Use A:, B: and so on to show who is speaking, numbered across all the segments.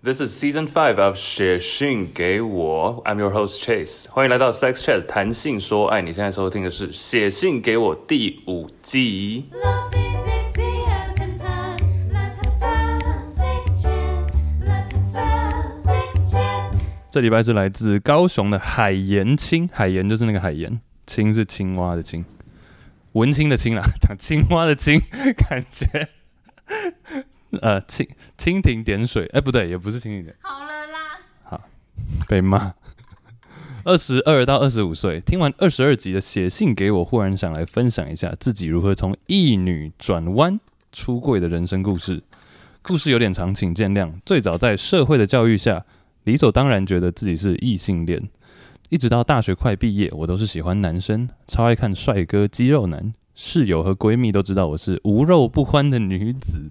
A: This is season five of 写信给我，I'm your host Chase，欢迎来到 Sex Chat 谈性说。爱。你现在收听的是《写信给我》第五季。这礼拜是来自高雄的海盐青，海盐就是那个海盐，青是青蛙的青，文青的青啦，讲青蛙的青，感觉。呃，蜻蜻蜓点水，哎、欸，不对，也不是蜻蜓点。
B: 好了啦。
A: 好，被骂。二十二到二十五岁，听完二十二集的写信给我，忽然想来分享一下自己如何从异女转弯出柜的人生故事。故事有点长，请见谅。最早在社会的教育下，理所当然觉得自己是异性恋，一直到大学快毕业，我都是喜欢男生，超爱看帅哥肌肉男。室友和闺蜜都知道我是无肉不欢的女子。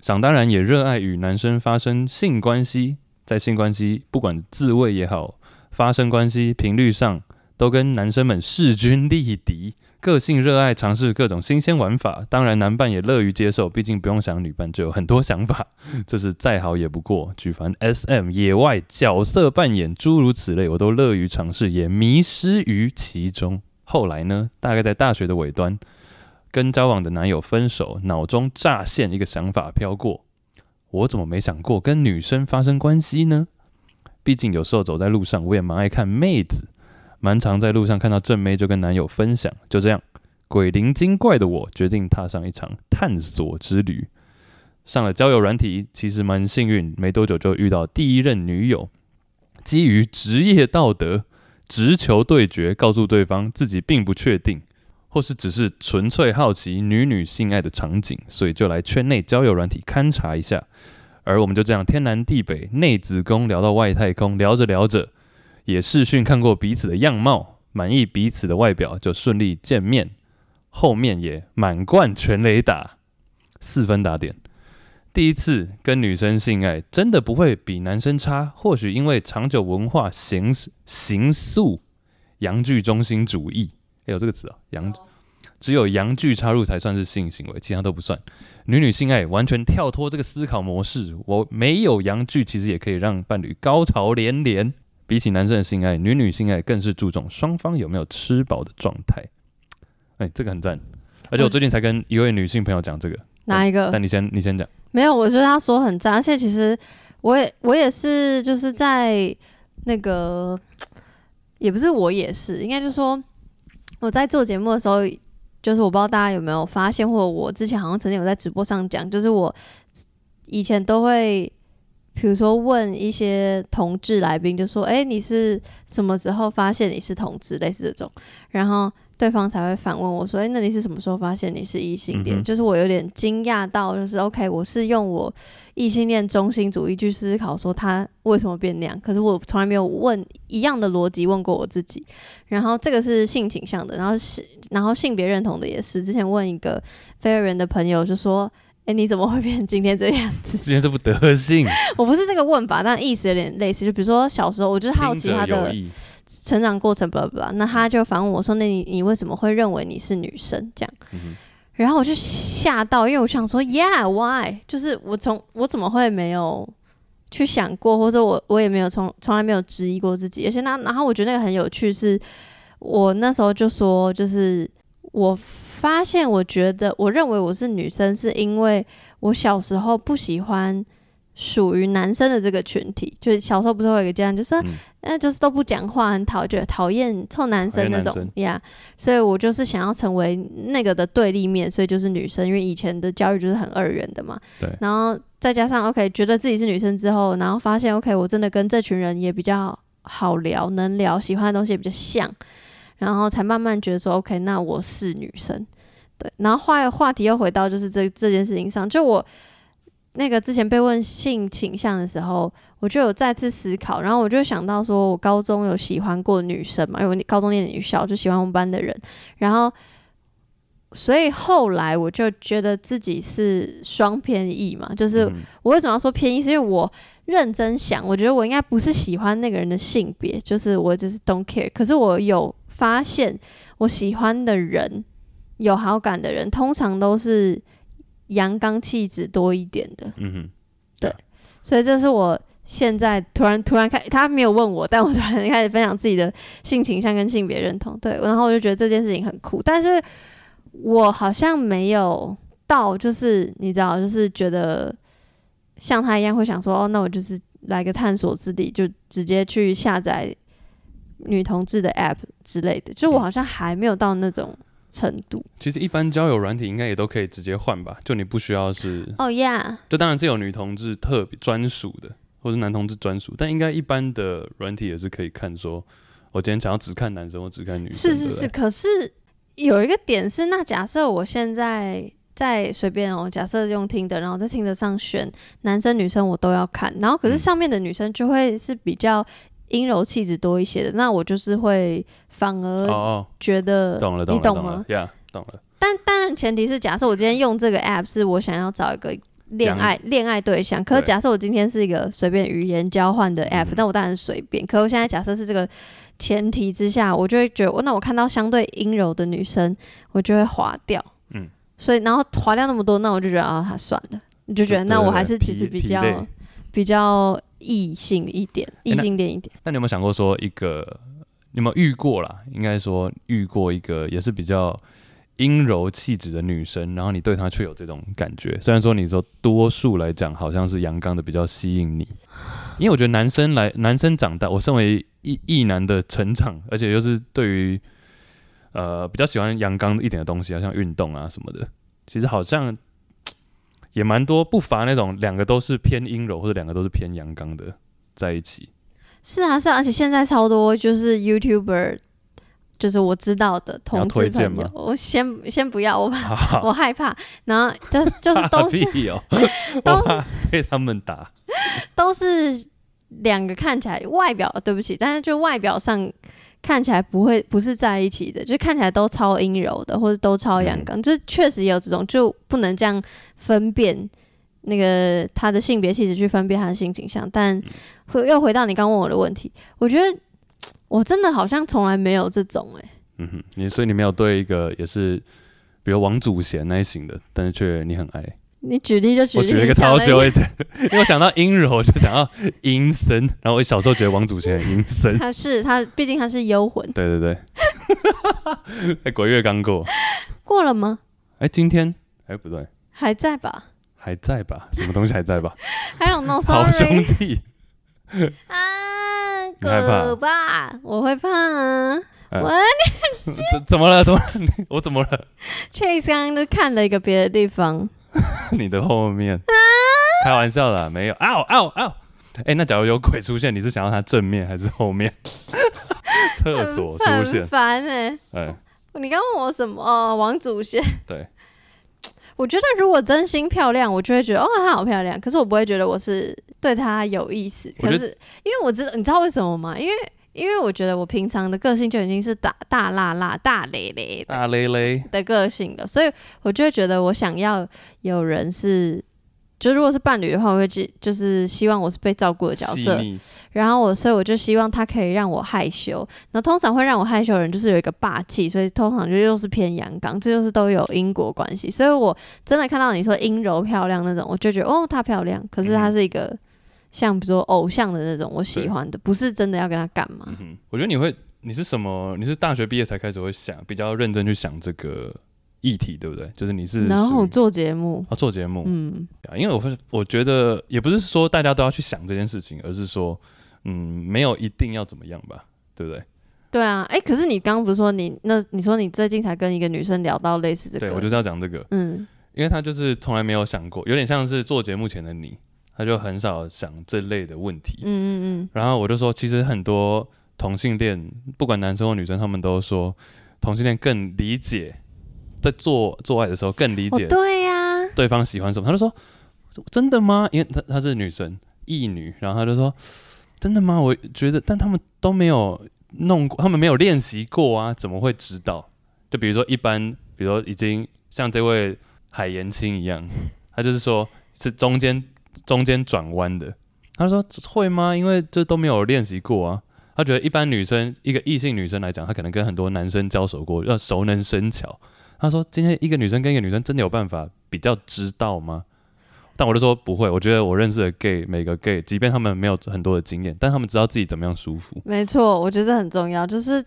A: 想当然也热爱与男生发生性关系，在性关系不管自慰也好，发生关系频率上都跟男生们势均力敌。个性热爱尝试各种新鲜玩法，当然男伴也乐于接受，毕竟不用想女伴就有很多 想法，这是再好也不过。举凡 SM、野外角色扮演诸如此类，我都乐于尝试，也迷失于其中。后来呢，大概在大学的尾端。跟交往的男友分手，脑中乍现一个想法飘过：我怎么没想过跟女生发生关系呢？毕竟有时候走在路上，我也蛮爱看妹子，蛮常在路上看到正妹就跟男友分享。就这样，鬼灵精怪的我决定踏上一场探索之旅。上了交友软体，其实蛮幸运，没多久就遇到第一任女友。基于职业道德，直球对决，告诉对方自己并不确定。或是只是纯粹好奇女女性爱的场景，所以就来圈内交友软体勘察一下。而我们就这样天南地北，内子宫聊到外太空，聊着聊着，也视讯看过彼此的样貌，满意彼此的外表，就顺利见面。后面也满贯全垒打，四分打点。第一次跟女生性爱，真的不会比男生差。或许因为长久文化形形塑，阳具中心主义。有这个词啊，阳只有阳具插入才算是性行为，其他都不算。女女性爱完全跳脱这个思考模式，我没有阳具，其实也可以让伴侣高潮连连。比起男生的性爱，女女性爱更是注重双方有没有吃饱的状态。哎、这个很赞。而且我最近才跟一位女性朋友讲这个，
B: 哪一个？
A: 但，但你先，你先讲。
B: 没有，我觉得他说很赞，而且其实我也我也是，就是在那个，也不是我也是，应该就是说。我在做节目的时候，就是我不知道大家有没有发现，或者我之前好像曾经有在直播上讲，就是我以前都会，比如说问一些同志来宾，就说：“哎，你是什么时候发现你是同志？”类似这种，然后。对方才会反问我说：“哎，那你是什么时候发现你是异性恋？”嗯、就是我有点惊讶到，就是 OK，我是用我异性恋中心主义去思考说他为什么变那样，可是我从来没有问一样的逻辑问过我自己。然后这个是性倾向的，然后是然后性别认同的也是。之前问一个非二元的朋友就说：“哎，你怎么会变成今天这样子？”今天
A: 这副德性。
B: 我不是这个问法，但意思有点类似。就比如说小时候，我就是好奇他的。成长过程，blah blah blah，那他就反问我说：“那你你为什么会认为你是女生？”这样，嗯、然后我就吓到，因为我想说：“Yeah，why？” 就是我从我怎么会没有去想过，或者我我也没有从从来没有质疑过自己。而且那然后我觉得那个很有趣是，是我那时候就说，就是我发现，我觉得我认为我是女生，是因为我小时候不喜欢。属于男生的这个群体，就是小时候不是会有一个这样，就是说，那、嗯、就是都不讲话，很讨厌，讨厌臭男生那种呀。Yeah, 所以我就是想要成为那个的对立面，所以就是女生，因为以前的教育就是很二元的嘛。对。然后再加上 OK，觉得自己是女生之后，然后发现 OK，我真的跟这群人也比较好聊，能聊，喜欢的东西也比较像，然后才慢慢觉得说 OK，那我是女生。对。然后话话题又回到就是这这件事情上，就我。那个之前被问性倾向的时候，我就有再次思考，然后我就想到说，我高中有喜欢过女生嘛，因为我高中念女校，就喜欢我们班的人，然后，所以后来我就觉得自己是双偏异嘛，就是我为什么要说偏异，是因为我认真想，我觉得我应该不是喜欢那个人的性别，就是我就是 don't care，可是我有发现，我喜欢的人，有好感的人，通常都是。阳刚气质多一点的，嗯哼，对，所以这是我现在突然突然开，他没有问我，但我突然开始分享自己的性倾向跟性别认同，对，然后我就觉得这件事情很酷，但是我好像没有到，就是你知道，就是觉得像他一样会想说，哦，那我就是来个探索之地，就直接去下载女同志的 app 之类的，就我好像还没有到那种程度。
A: 其实一般交友软体应该也都可以直接换吧，就你不需要是
B: 哦呀，
A: 就当然是有女同志特别专属的。或是男同志专属，但应该一般的软体也是可以看说，我今天想要只看男生或只看女生。
B: 是是是，可是有一个点是，那假设我现在在随便哦，假设用听的，然后在听的上选男生女生我都要看，然后可是上面的女生就会是比较阴柔气质多一些的，那我就是会反而觉得，
A: 懂了懂了，你懂吗？呀，懂了。
B: 但当然前提是假设我今天用这个 app 是我想要找一个。恋爱恋爱对象，可是假设我今天是一个随便语言交换的 app，但我当然随便。可是我现在假设是这个前提之下，我就会觉得，那我看到相对阴柔的女生，我就会划掉。嗯，所以然后划掉那么多，那我就觉得啊，算了，你就觉得那我还是其实比较比较异性一点，异性恋一点。
A: 那你有没有想过说一个？你有没有遇过啦？应该说遇过一个也是比较。阴柔气质的女生，然后你对她却有这种感觉。虽然说你说多数来讲好像是阳刚的比较吸引你，因为我觉得男生来男生长大，我身为异异男的成长，而且又是对于呃比较喜欢阳刚一点的东西啊，像运动啊什么的，其实好像也蛮多，不乏那种两个都是偏阴柔或者两个都是偏阳刚的在一起。
B: 是啊，是啊，而且现在超多就是 YouTuber。就是我知道的同志朋友，我先先不要，我怕 我害怕。然后就就是都是，
A: 喔、都被他们打，
B: 都是两个看起来外表对不起，但是就外表上看起来不会不是在一起的，就看起来都超阴柔的，或者都超阳刚，嗯、就是确实有这种，就不能这样分辨那个他的性别气质去分辨他的性倾向。但回又回到你刚问我的问题，我觉得。我真的好像从来没有这种哎、欸，
A: 嗯哼，你所以你没有对一个也是，比如王祖贤那一型的，但是却你很爱。
B: 你举例就举例，
A: 我举了一个超级会，因为我想到阴柔就想到阴森，然后我小时候觉得王祖贤很阴森。
B: 他是他，毕竟他是幽魂。
A: 对对对，哎、欸，鬼月刚过，
B: 过了吗？
A: 哎、欸，今天哎、欸、不对，
B: 还在吧？
A: 还在吧？什么东西还在吧？
B: 还有 no
A: 好兄弟
B: 啊。可怕，我会怕啊！
A: 怎怎么了？怎么了？我怎么了
B: ？Chase 刚刚都看了一个别的地方，
A: 你的后面，啊、开玩笑啦，没有。嗷嗷嗷！哎，那假如有鬼出现，你是想要他正面还是后面？厕所出现，
B: 烦哎！哎，欸、你刚问我什么？哦，王祖贤。
A: 对，
B: 我觉得如果真心漂亮，我就会觉得哦，她好漂亮。可是我不会觉得我是。对她有意思，可是因为我知道，你知道为什么吗？因为因为我觉得我平常的个性就已经是大大辣辣、大咧咧、
A: 大咧咧
B: 的个性了，所以我就会觉得我想要有人是，就如果是伴侣的话，我会就是希望我是被照顾的角色。然后我，所以我就希望他可以让我害羞。那通常会让我害羞的人，就是有一个霸气，所以通常就又是偏阳刚，这就是都有因果关系。所以我真的看到你说阴柔漂亮那种，我就觉得哦，她漂亮，可是她是一个。嗯像比如说偶像的那种，我喜欢的不是真的要跟他干嘛。
A: 嗯。我觉得你会，你是什么？你是大学毕业才开始会想，比较认真去想这个议题，对不对？就是你是
B: 然后做节目
A: 啊，做节目，嗯，因为我会我觉得也不是说大家都要去想这件事情，而是说，嗯，没有一定要怎么样吧，对不对？
B: 对啊，哎、欸，可是你刚刚不是说你那你说你最近才跟一个女生聊到类似这个，
A: 对我就是要讲这个，嗯，因为她就是从来没有想过，有点像是做节目前的你。他就很少想这类的问题，嗯嗯嗯，然后我就说，其实很多同性恋，不管男生或女生，他们都说同性恋更理解，在做做爱的时候更理解，对呀，对方喜欢什么。他就说，真的吗？因为他他是女生，异女，然后他就说，真的吗？我觉得，但他们都没有弄过，他们没有练习过啊，怎么会知道？就比如说一般，比如说已经像这位海岩青一样，他就是说是中间。中间转弯的，他说会吗？因为这都没有练习过啊。他觉得一般女生，一个异性女生来讲，她可能跟很多男生交手过，要熟能生巧。他说今天一个女生跟一个女生真的有办法比较知道吗？但我就说不会，我觉得我认识的 gay 每个 gay，即便他们没有很多的经验，但他们知道自己怎么样舒服。
B: 没错，我觉得这很重要，就是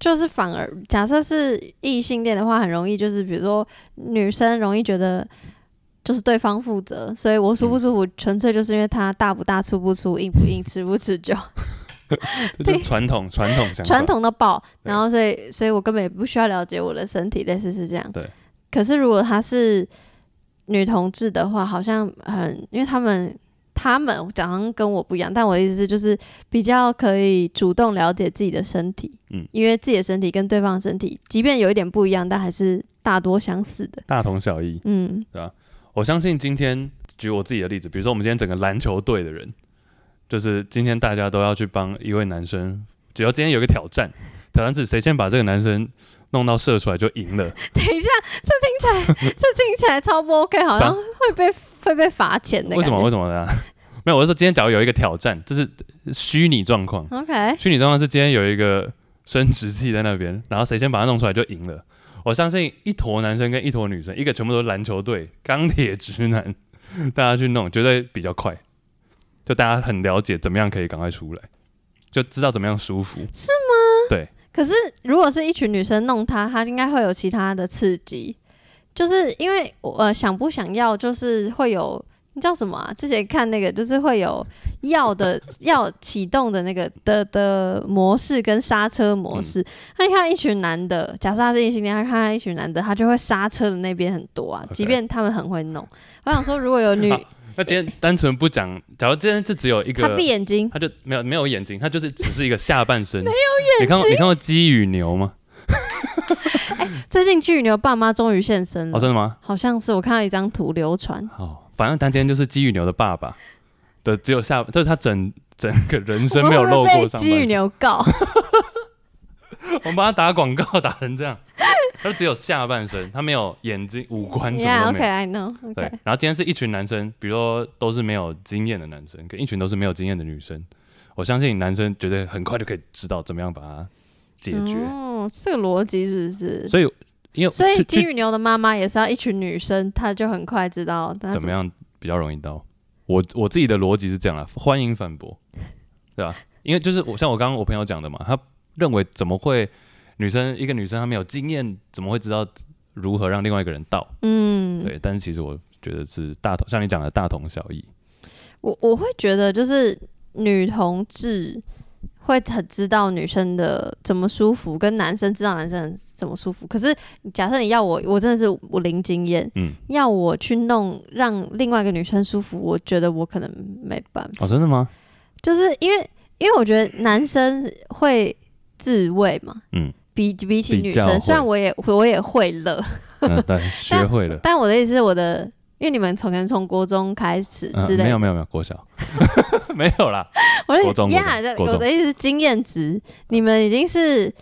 B: 就是反而假设是异性恋的话，很容易就是比如说女生容易觉得就是对方负责，所以我舒不舒服，纯、嗯、粹就是因为他大不大、粗不粗、硬不硬、持不持久。
A: 对，传统传统
B: 传统的爆，然后所以所以我根本也不需要了解我的身体，类似是这样。
A: 对。
B: 可是如果他是女同志的话，好像很，因为他们他们讲好像跟我不一样，但我的意思是就是比较可以主动了解自己的身体，嗯，因为自己的身体跟对方的身体，即便有一点不一样，但还是大多相似的，
A: 大同小异，嗯，对吧？我相信今天举我自己的例子，比如说我们今天整个篮球队的人，就是今天大家都要去帮一位男生，只要今天有一个挑战，挑战是谁先把这个男生。弄到射出来就赢了。
B: 等一下，这听起来，这听起来超不 OK，好像会被会被罚钱的。
A: 为什么？为什么呢？没有，我是说今天假如有一个挑战，这是虚拟状况。
B: OK，
A: 虚拟状况是今天有一个生殖器在那边，然后谁先把它弄出来就赢了。我相信一坨男生跟一坨女生，一个全部都是篮球队钢铁直男，大家去弄绝对比较快。就大家很了解怎么样可以赶快出来，就知道怎么样舒服。
B: 是吗？
A: 对。
B: 可是，如果是一群女生弄他，他应该会有其他的刺激，就是因为呃，想不想要，就是会有你叫什么啊？之前看那个，就是会有要的要启动的那个的的模式跟刹车模式。他、嗯、看一群男的，假设他是异性恋，他看一群男的，他就会刹车的那边很多啊。即便他们很会弄，我想说，如果有女。
A: 那今天单纯不讲，假如今天就只有一个，
B: 他闭眼睛，
A: 他就没有没有眼睛，他就是只是一个下半身，
B: 没有眼睛。
A: 你看过你看过鸡与牛吗？
B: 欸、最近鸡与牛爸妈终于现身了，
A: 哦，真的吗？
B: 好像是，我看到一张图流传。
A: 哦，反正他今天就是鸡与牛的爸爸的，只有下，就是他整整个人生没有露过上。鸡与牛告，我们帮他打广告打成这样。他只有下半身，他没有眼睛、五官什么都没有。
B: Yeah, okay, I know. Okay.
A: 对，然后今天是一群男生，比如说都是没有经验的男生，跟一群都是没有经验的女生。我相信男生绝对很快就可以知道怎么样把它解决。
B: 哦，这个逻辑是不是？
A: 所以，因为
B: 所以金鱼牛的妈妈也是要一群女生，她就很快知道怎
A: 么样比较容易到。我我自己的逻辑是这样啦，欢迎反驳，对吧？因为就是我像我刚刚我朋友讲的嘛，他认为怎么会？女生一个女生她没有经验，怎么会知道如何让另外一个人到？嗯，对。但是其实我觉得是大同，像你讲的大同小异。
B: 我我会觉得就是女同志会很知道女生的怎么舒服，跟男生知道男生怎么舒服。可是假设你要我，我真的是我零经验，嗯，要我去弄让另外一个女生舒服，我觉得我可能没办法。
A: 哦，真的吗？
B: 就是因为因为我觉得男生会自慰嘛，嗯。比比起女生，虽然我也我也会了，
A: 嗯，对，学会了。
B: 但我的意思是，我的，因为你们从可能从国中开始之类的，
A: 没有没有没有国小，没有啦。
B: 我的呀，我的意思是经验值，你们已经是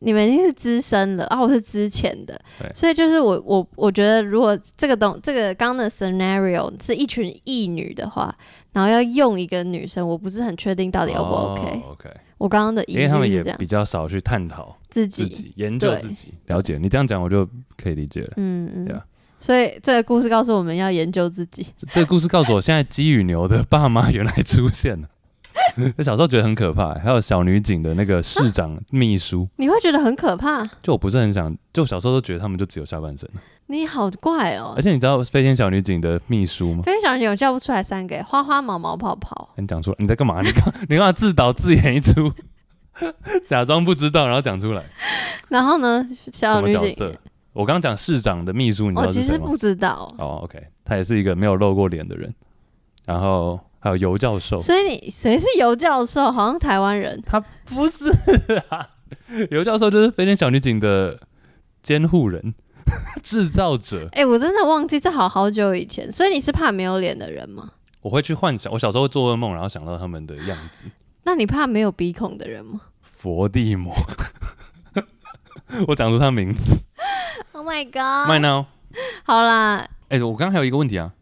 B: 你们已经是资深了啊，我是之前的，所以就是我我我觉得，如果这个东这个刚刚的 scenario 是一群异女的话，然后要用一个女生，我不是很确定到底 O 不 OK。
A: OK。
B: 我刚刚的，
A: 因为他们也比较少去探讨自己，自己研究自己，了解。你这样讲，我就可以理解了。嗯嗯，对啊。
B: 所以这个故事告诉我们要研究自己。
A: 这个故事告诉我，现在鸡与牛的爸妈原来出现了。我 小时候觉得很可怕，还有小女警的那个市长秘书，啊，
B: 你会觉得很可怕？
A: 就我不是很想，就小时候都觉得他们就只有下半身。
B: 你好怪哦！
A: 而且你知道飞天小女警的秘书吗？
B: 飞天小女警我叫不出来三个，花花毛毛泡泡。
A: 你讲出来，你在干嘛？你 刚你干嘛自导自演一出，假装不知道，然后讲出来。
B: 然后呢？小女警，
A: 我刚刚讲市长的秘书，你知道是谁吗？我其实
B: 不知道。
A: 哦、oh,，OK，他也是一个没有露过脸的人。然后还有尤教授，
B: 所以你谁是尤教授？好像台湾人。
A: 他不是啊，尤教授就是飞天小女警的监护人。制造者，
B: 哎、欸，我真的忘记这好好久以前，所以你是怕没有脸的人吗？
A: 我会去幻想，我小时候会做噩梦，然后想到他们的样子。
B: 那你怕没有鼻孔的人吗？
A: 佛地魔，我讲出他名字。
B: Oh my God!
A: My now，
B: 好啦，
A: 哎、欸，我刚刚还有一个问题啊，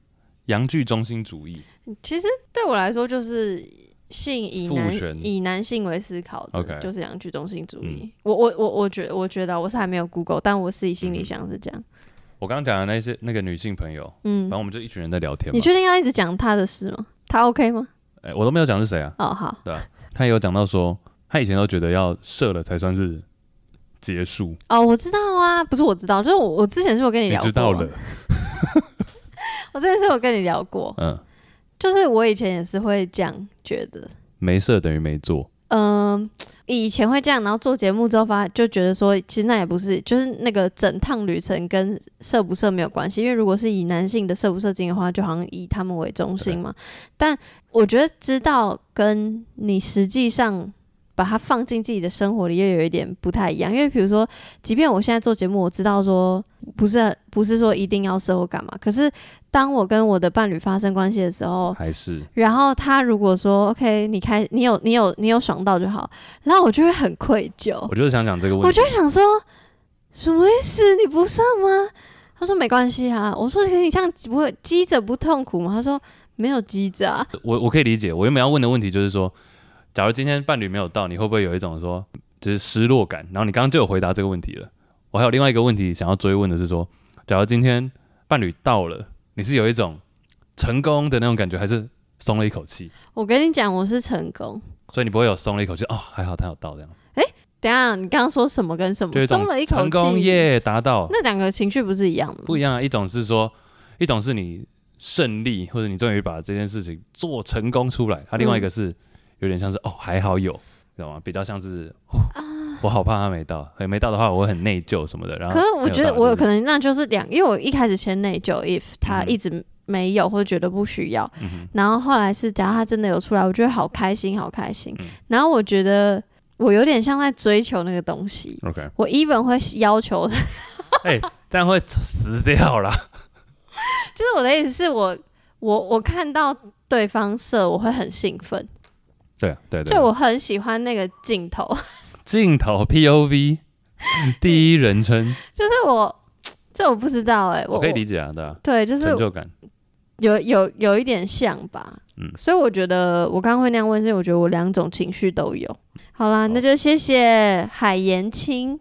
A: 阳具中心主义，
B: 其实对我来说就是。性以男以男性为思考的，okay. 就是阳具中心主义。嗯、我我我我觉我觉得我是还没有 Google，但我自己心里想是这样。
A: 我刚刚讲的那些那个女性朋友，嗯，反正我们就一群人在聊天。
B: 你确定要一直讲她的事吗？她 OK 吗？
A: 哎、欸，我都没有讲是谁啊。
B: 哦，好，
A: 对啊，他有讲到说，他以前都觉得要射了才算是结束。
B: 哦，我知道啊，不是我知道，就是我我之前是有跟你聊
A: 过。知道了。
B: 我之前是有跟你聊过，嗯，就是我以前也是会这样觉得，
A: 没事等于没做。
B: 嗯，以前会这样，然后做节目之后发就觉得说，其实那也不是，就是那个整趟旅程跟射不射没有关系，因为如果是以男性的射不射精的话，就好像以他们为中心嘛。但我觉得知道跟你实际上把它放进自己的生活里，又有一点不太一样。因为比如说，即便我现在做节目，我知道说不是不是说一定要射或干嘛，可是。当我跟我的伴侣发生关系的时候，
A: 还是，
B: 然后他如果说 OK，你开，你有，你有，你有爽到就好，然后我就会很愧疚。
A: 我就是想讲这个问题，
B: 我就想说，什么意思？你不上吗？他说没关系啊。我说你这样不会积着不痛苦吗？他说没有积着啊。
A: 我我可以理解。我原本要问的问题就是说，假如今天伴侣没有到，你会不会有一种说就是失落感？然后你刚刚就有回答这个问题了。我还有另外一个问题想要追问的是说，假如今天伴侣到了。你是有一种成功的那种感觉，还是松了一口气？
B: 我跟你讲，我是成功，
A: 所以你不会有松了一口气哦，还好他有到这样。
B: 哎、欸，等下，你刚刚说什么跟什么？松了一口气，
A: 成功耶，达到。
B: 那两个情绪不是一样的吗？
A: 不一样啊，一种是说，一种是你胜利，或者你终于把这件事情做成功出来，它另外一个是有点像是、嗯、哦，还好有，知道吗？比较像是。我好怕他没到，没到的话，我会很内疚什么的。然后，
B: 可是我觉得我有可能那就是两，因为我一开始先内疚，if 他一直没有或者觉得不需要，嗯、然后后来是假如他真的有出来，我觉得好开心，好开心。嗯、然后我觉得我有点像在追求那个东西。
A: OK，
B: 我 even 会要求，
A: 哎、欸，这样会死掉啦。
B: 就是我的意思是我我我看到对方射，我会很兴奋。
A: 对啊，对对，
B: 就我很喜欢那个镜头。
A: 镜头 POV 第一人称，
B: 就是我，这我不知道哎、欸，
A: 我可以理解啊，对啊，
B: 对，就是
A: 成就感，
B: 有有有一点像吧，嗯，所以我觉得我刚刚会那样问，是我觉得我两种情绪都有。好啦，那就谢谢海盐青